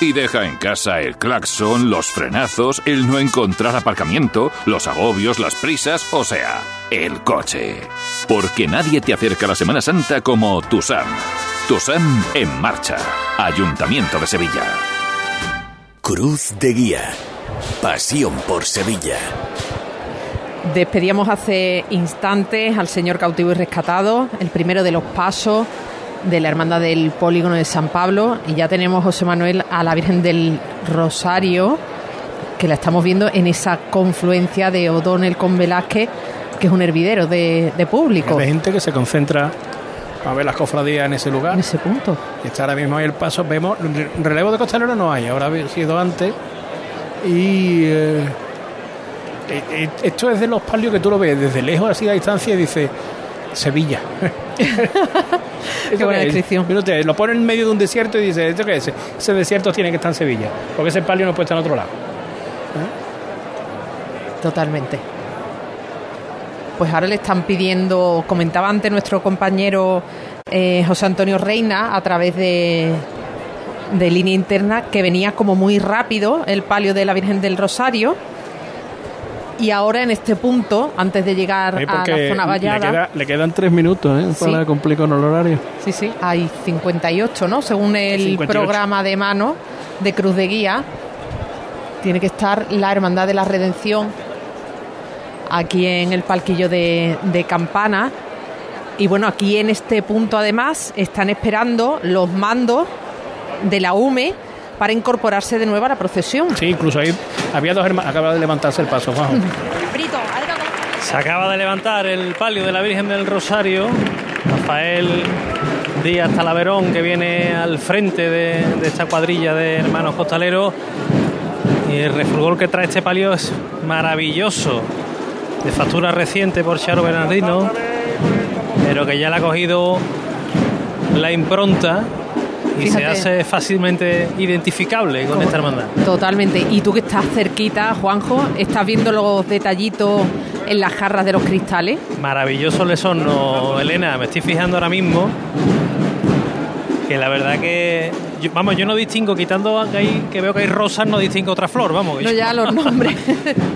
Y deja en casa el claxon, los frenazos, el no encontrar aparcamiento, los agobios, las prisas, o sea, el coche. Porque nadie te acerca a la Semana Santa como tu SAM. Tu SAM en marcha. Ayuntamiento de Sevilla. Cruz de Guía. Pasión por Sevilla. Despedíamos hace instantes al señor cautivo y rescatado, el primero de los pasos de la Hermandad del Polígono de San Pablo y ya tenemos José Manuel a la Virgen del Rosario que la estamos viendo en esa confluencia de O'Donnell con Velázquez que es un hervidero de, de público. Hay gente que se concentra a ver las cofradías en ese lugar. En ese punto. Está ahora mismo ahí el paso. Vemos, re- relevo de costalero no hay, ahora ha sido antes. Y eh, eh, eh, esto es de los palios que tú lo ves desde lejos, así a distancia, y dices, Sevilla. Qué buena descripción. lo pone en medio de un desierto y dice, ¿esto qué es? Ese desierto tiene que estar en Sevilla, porque ese palio no puede estar en otro lado. Totalmente. Pues ahora le están pidiendo, comentaba antes nuestro compañero eh, José Antonio Reina a través de, de línea interna, que venía como muy rápido el palio de la Virgen del Rosario. Y ahora en este punto, antes de llegar Sí, a la zona le, vallada, queda- le quedan tres minutos ¿eh? Sí. para cumplir con el horario. Sí, sí, hay 58, ¿no? Según el 58. programa de mano de Cruz de Guía, tiene que estar la Hermandad de la Redención aquí en el palquillo de, de Campana. Y bueno, aquí en este punto además están esperando los mandos de la UME para incorporarse de nuevo a la procesión. Sí, incluso ahí había dos hermanos. Acaba de levantarse el paso, Juanjo. Se acaba de levantar el palio de la Virgen del Rosario. Rafael Díaz Talaverón, que viene al frente de, de esta cuadrilla de hermanos costaleros. Y el refulgor que trae este palio es maravilloso. De factura reciente por Charo Bernardino, pero que ya le ha cogido la impronta y se hace fácilmente identificable con esta hermandad. Totalmente. Y tú que estás cerquita, Juanjo, estás viendo los detallitos en las jarras de los cristales. Maravilloso le son, no, Elena. Me estoy fijando ahora mismo que la verdad que. yo- vamos, yo no distingo, quitando que, hay, que veo que hay rosas, no distingo otra flor, vamos. No yo, ya los nombres.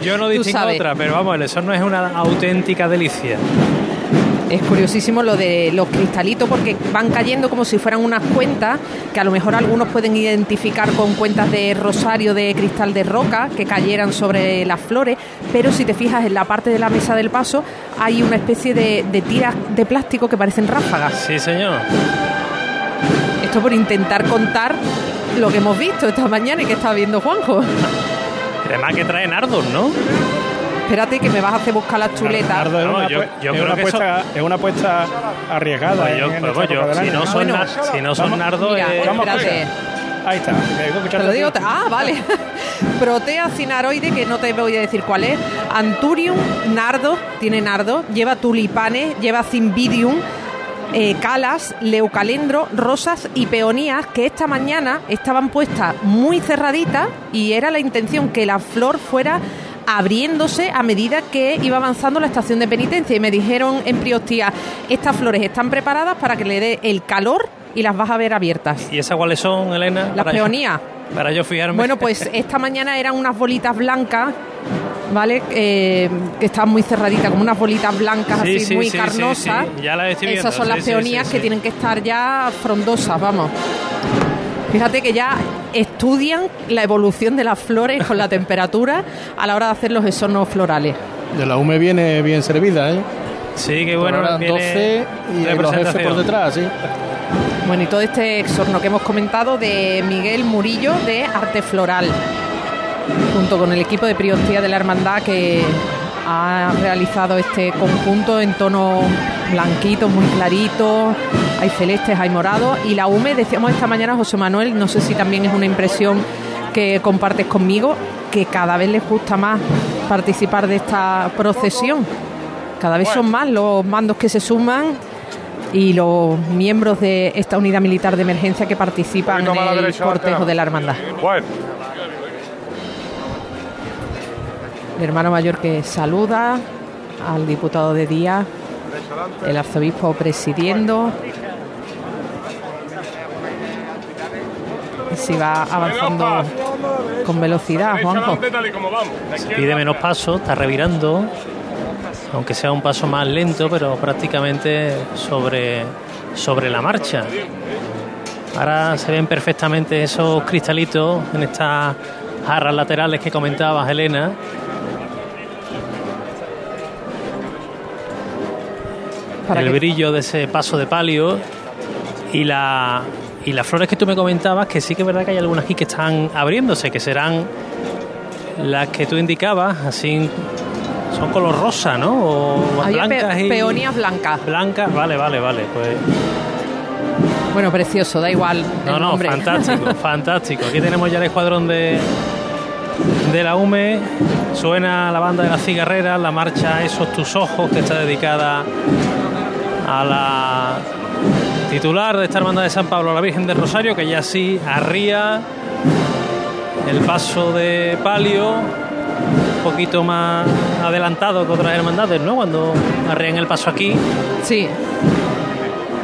yo no distingo otra, pero vamos, el eso no es una auténtica delicia. Es curiosísimo lo de los cristalitos porque van cayendo como si fueran unas cuentas que a lo mejor algunos pueden identificar con cuentas de rosario de cristal de roca que cayeran sobre las flores, pero si te fijas en la parte de la mesa del paso hay una especie de, de tiras de plástico que parecen ráfagas. Sí, señor. Esto por intentar contar lo que hemos visto esta mañana y que está viendo Juanjo. Además que trae nardos, ¿no? Espérate que me vas a hacer buscar las chuletas. No, una, yo- es creo una que apuesta, es una apuesta arriesgada. Pues yo- en- en pues esta yo, época del si no son Bueno, na- si no son nardos, eh, vamos a espérate. Ahí está. Te lo digo. Ah, vale. Protea cinaroide, que no te voy a decir cuál es. Anturium, nardo, tiene nardo. Lleva tulipanes, lleva cimbidium. eh, calas, leucalendro, rosas y peonías que esta mañana estaban puestas muy cerraditas y era la intención que la flor fuera abriéndose a medida que iba avanzando la estación de penitencia y me dijeron en Priostía, estas flores están preparadas para que le dé el calor y las vas a ver abiertas. ¿Y esas cuáles son, Elena? Las peonías. Para yo fijarme. Bueno, pues esta mañana eran unas bolitas blancas, ¿vale? Eh, que estaban muy cerraditas, como unas bolitas blancas Sí, así sí, muy sí, carnosas. Ya las estoy viendo, Esas son las peonías que tienen que estar ya frondosas, vamos. Fíjate que ya estudian la evolución de las flores con la temperatura a la hora de hacer los exornos florales. De la UME viene bien servida, ¿eh? Sí, que bueno, Ahora viene 12 y los representación. por detrás, sí. Bueno, y todo este exorno que hemos comentado de Miguel Murillo de Arte Floral, junto con el equipo de Priostía de la Hermandad que ha realizado este conjunto en tonos blanquitos, muy claritos, hay celestes, hay morados, y la UME, decíamos esta mañana, José Manuel, no sé si también es una impresión que compartes conmigo, que cada vez les gusta más participar de esta procesión. Cada vez son más los mandos que se suman y los miembros de esta unidad militar de emergencia que participan en el cortejo de la hermandad. Bueno, El hermano mayor que saluda al diputado de Día, el arzobispo presidiendo. Si va avanzando con velocidad, Juanjo. Pide menos paso, está revirando, aunque sea un paso más lento, pero prácticamente sobre, sobre la marcha. Ahora se ven perfectamente esos cristalitos en estas jarras laterales que comentabas, Elena. Para el que- brillo de ese paso de palio y la y las flores que tú me comentabas que sí que es verdad que hay algunas aquí que están abriéndose que serán las que tú indicabas así son color rosa no o Hay blancas pe- y peonías blancas. blancas vale vale vale pues Bueno, precioso, da igual. el no no nombre. fantástico fantástico aquí tenemos ya el escuadrón de de la UME suena la banda de las cigarreras la marcha esos tus ojos que está dedicada a la titular de esta hermandad de San Pablo, la Virgen del Rosario, que ya sí arría el paso de palio un poquito más adelantado que otras hermandades, ¿no? Cuando arrían el paso aquí. Sí.